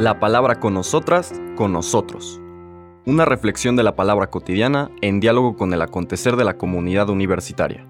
La palabra con nosotras, con nosotros. Una reflexión de la palabra cotidiana en diálogo con el acontecer de la comunidad universitaria.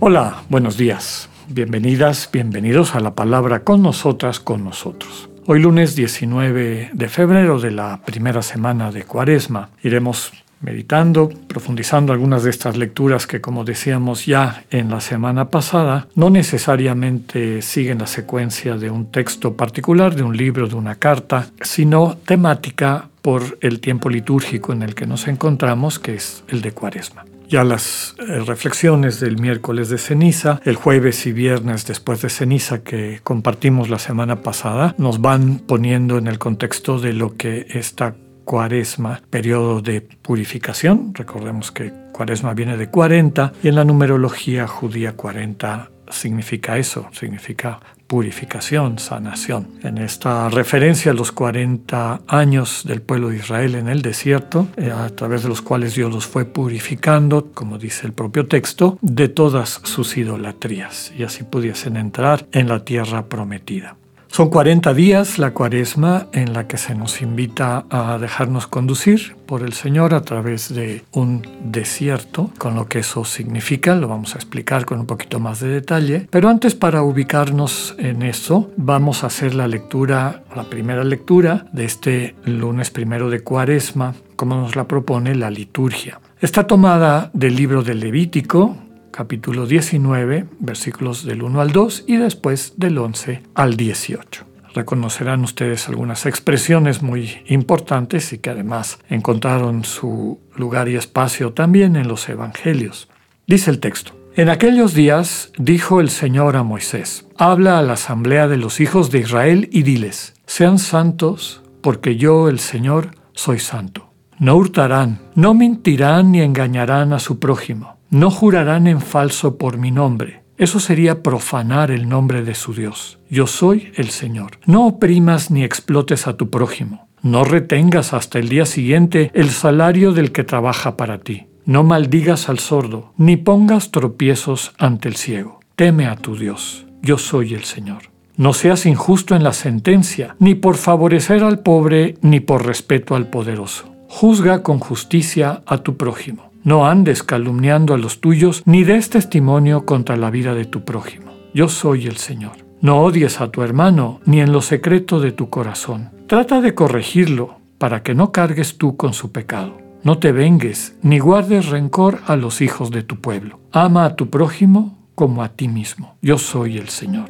Hola, buenos días. Bienvenidas, bienvenidos a la palabra con nosotras, con nosotros. Hoy lunes 19 de febrero de la primera semana de Cuaresma iremos meditando, profundizando algunas de estas lecturas que, como decíamos ya en la semana pasada, no necesariamente siguen la secuencia de un texto particular, de un libro, de una carta, sino temática por el tiempo litúrgico en el que nos encontramos, que es el de Cuaresma. Ya las eh, reflexiones del miércoles de ceniza, el jueves y viernes después de ceniza que compartimos la semana pasada, nos van poniendo en el contexto de lo que esta cuaresma, periodo de purificación. Recordemos que cuaresma viene de 40 y en la numerología judía 40 significa eso, significa purificación, sanación. En esta referencia a los 40 años del pueblo de Israel en el desierto, eh, a través de los cuales Dios los fue purificando, como dice el propio texto, de todas sus idolatrías, y así pudiesen entrar en la tierra prometida. Son 40 días la cuaresma en la que se nos invita a dejarnos conducir por el Señor a través de un desierto, con lo que eso significa, lo vamos a explicar con un poquito más de detalle. Pero antes para ubicarnos en eso, vamos a hacer la lectura, la primera lectura de este lunes primero de cuaresma, como nos la propone la liturgia. Está tomada del libro del Levítico, capítulo 19, versículos del 1 al 2 y después del 11 al 18. Reconocerán ustedes algunas expresiones muy importantes y que además encontraron su lugar y espacio también en los evangelios. Dice el texto. En aquellos días dijo el Señor a Moisés, habla a la asamblea de los hijos de Israel y diles, sean santos, porque yo, el Señor, soy santo. No hurtarán, no mentirán ni engañarán a su prójimo no jurarán en falso por mi nombre. Eso sería profanar el nombre de su Dios. Yo soy el Señor. No oprimas ni explotes a tu prójimo. No retengas hasta el día siguiente el salario del que trabaja para ti. No maldigas al sordo, ni pongas tropiezos ante el ciego. Teme a tu Dios. Yo soy el Señor. No seas injusto en la sentencia, ni por favorecer al pobre, ni por respeto al poderoso. Juzga con justicia a tu prójimo. No andes calumniando a los tuyos, ni des testimonio contra la vida de tu prójimo. Yo soy el Señor. No odies a tu hermano, ni en lo secreto de tu corazón. Trata de corregirlo, para que no cargues tú con su pecado. No te vengues, ni guardes rencor a los hijos de tu pueblo. Ama a tu prójimo como a ti mismo. Yo soy el Señor.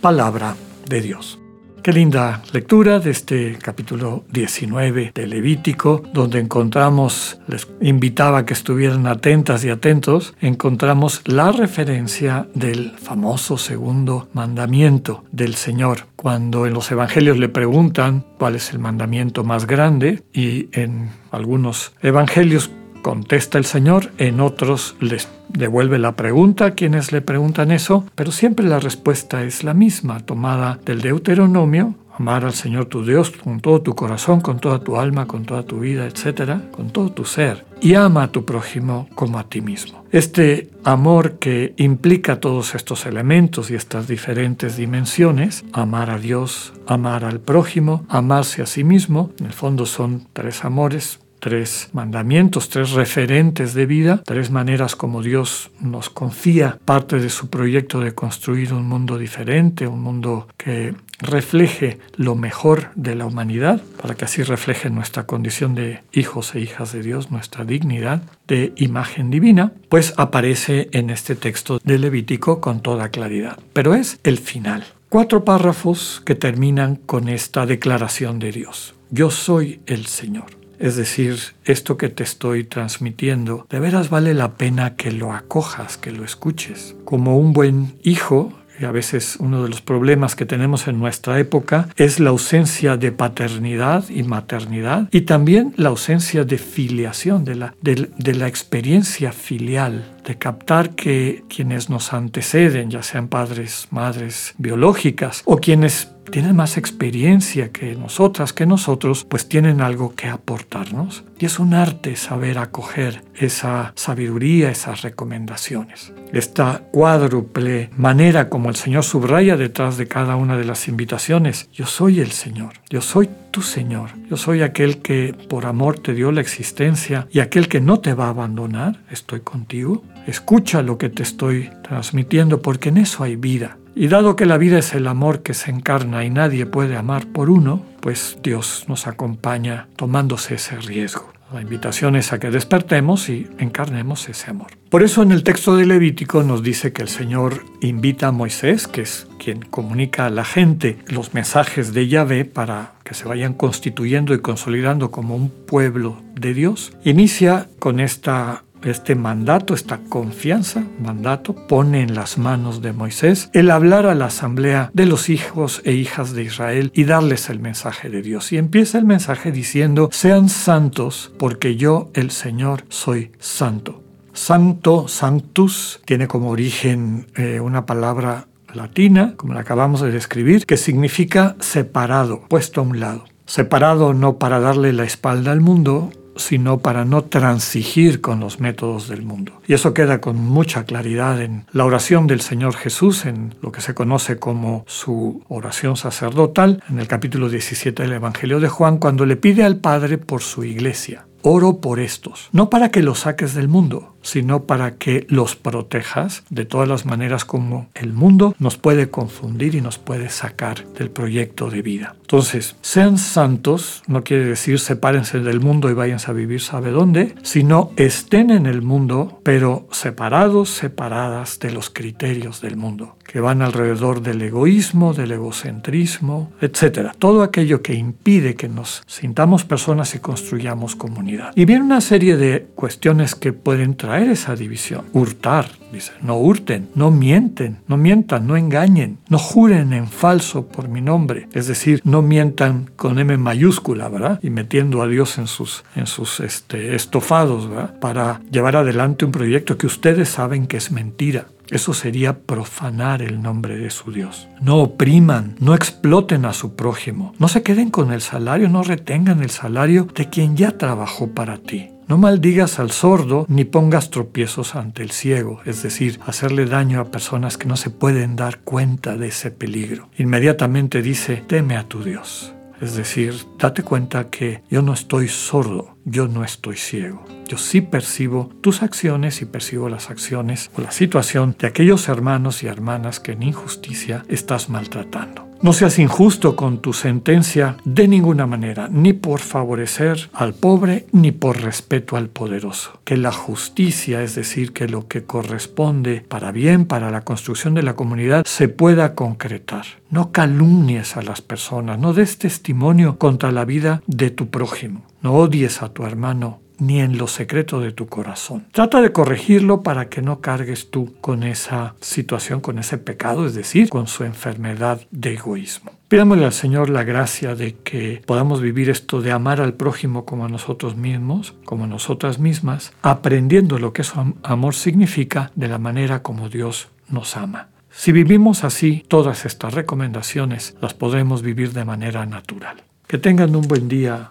Palabra de Dios. Qué linda lectura de este capítulo 19 de Levítico, donde encontramos, les invitaba a que estuvieran atentas y atentos, encontramos la referencia del famoso segundo mandamiento del Señor. Cuando en los evangelios le preguntan cuál es el mandamiento más grande y en algunos evangelios contesta el Señor, en otros les devuelve la pregunta a quienes le preguntan eso, pero siempre la respuesta es la misma, tomada del Deuteronomio, amar al Señor tu Dios con todo tu corazón, con toda tu alma, con toda tu vida, etcétera, con todo tu ser, y ama a tu prójimo como a ti mismo. Este amor que implica todos estos elementos y estas diferentes dimensiones, amar a Dios, amar al prójimo, amarse a sí mismo, en el fondo son tres amores tres mandamientos, tres referentes de vida, tres maneras como Dios nos confía parte de su proyecto de construir un mundo diferente, un mundo que refleje lo mejor de la humanidad, para que así refleje nuestra condición de hijos e hijas de Dios, nuestra dignidad de imagen divina, pues aparece en este texto de Levítico con toda claridad. Pero es el final. Cuatro párrafos que terminan con esta declaración de Dios. Yo soy el Señor. Es decir, esto que te estoy transmitiendo, de veras vale la pena que lo acojas, que lo escuches. Como un buen hijo, y a veces uno de los problemas que tenemos en nuestra época es la ausencia de paternidad y maternidad y también la ausencia de filiación, de la, de la experiencia filial, de captar que quienes nos anteceden, ya sean padres, madres biológicas o quienes tienen más experiencia que nosotras, que nosotros, pues tienen algo que aportarnos. Y es un arte saber acoger esa sabiduría, esas recomendaciones. Esta cuádruple manera como el Señor subraya detrás de cada una de las invitaciones, yo soy el Señor, yo soy tu Señor, yo soy aquel que por amor te dio la existencia y aquel que no te va a abandonar, estoy contigo. Escucha lo que te estoy transmitiendo porque en eso hay vida. Y dado que la vida es el amor que se encarna y nadie puede amar por uno, pues Dios nos acompaña tomándose ese riesgo. La invitación es a que despertemos y encarnemos ese amor. Por eso en el texto de Levítico nos dice que el Señor invita a Moisés, que es quien comunica a la gente los mensajes de Yahvé para que se vayan constituyendo y consolidando como un pueblo de Dios. Inicia con esta este mandato, esta confianza, mandato, pone en las manos de Moisés el hablar a la asamblea de los hijos e hijas de Israel y darles el mensaje de Dios. Y empieza el mensaje diciendo, sean santos porque yo, el Señor, soy santo. Santo, sanctus, tiene como origen eh, una palabra latina, como la acabamos de describir, que significa separado, puesto a un lado. Separado no para darle la espalda al mundo, sino para no transigir con los métodos del mundo. Y eso queda con mucha claridad en la oración del Señor Jesús, en lo que se conoce como su oración sacerdotal, en el capítulo 17 del Evangelio de Juan, cuando le pide al Padre por su iglesia. Oro por estos, no para que los saques del mundo, sino para que los protejas de todas las maneras como el mundo nos puede confundir y nos puede sacar del proyecto de vida. Entonces, sean santos, no quiere decir sepárense del mundo y váyanse a vivir sabe dónde, sino estén en el mundo, pero separados, separadas de los criterios del mundo, que van alrededor del egoísmo, del egocentrismo, etc. Todo aquello que impide que nos sintamos personas y construyamos comunidad. Y viene una serie de cuestiones que pueden traer esa división. Hurtar, dice, no hurten, no mienten, no mientan, no engañen, no juren en falso por mi nombre. Es decir, no mientan con M mayúscula, ¿verdad? Y metiendo a Dios en sus, en sus este, estofados, ¿verdad? Para llevar adelante un proyecto que ustedes saben que es mentira. Eso sería profanar el nombre de su Dios. No opriman, no exploten a su prójimo, no se queden con el salario, no retengan el salario de quien ya trabajó para ti. No maldigas al sordo ni pongas tropiezos ante el ciego, es decir, hacerle daño a personas que no se pueden dar cuenta de ese peligro. Inmediatamente dice, teme a tu Dios. Es decir, date cuenta que yo no estoy sordo, yo no estoy ciego. Yo sí percibo tus acciones y percibo las acciones o la situación de aquellos hermanos y hermanas que en injusticia estás maltratando. No seas injusto con tu sentencia de ninguna manera, ni por favorecer al pobre, ni por respeto al poderoso. Que la justicia, es decir, que lo que corresponde para bien, para la construcción de la comunidad, se pueda concretar. No calumnies a las personas, no des testimonio contra la vida de tu prójimo. No odies a tu hermano ni en lo secreto de tu corazón. Trata de corregirlo para que no cargues tú con esa situación, con ese pecado, es decir, con su enfermedad de egoísmo. Pidámosle al Señor la gracia de que podamos vivir esto de amar al prójimo como a nosotros mismos, como a nosotras mismas, aprendiendo lo que su amor significa de la manera como Dios nos ama. Si vivimos así, todas estas recomendaciones las podremos vivir de manera natural. Que tengan un buen día,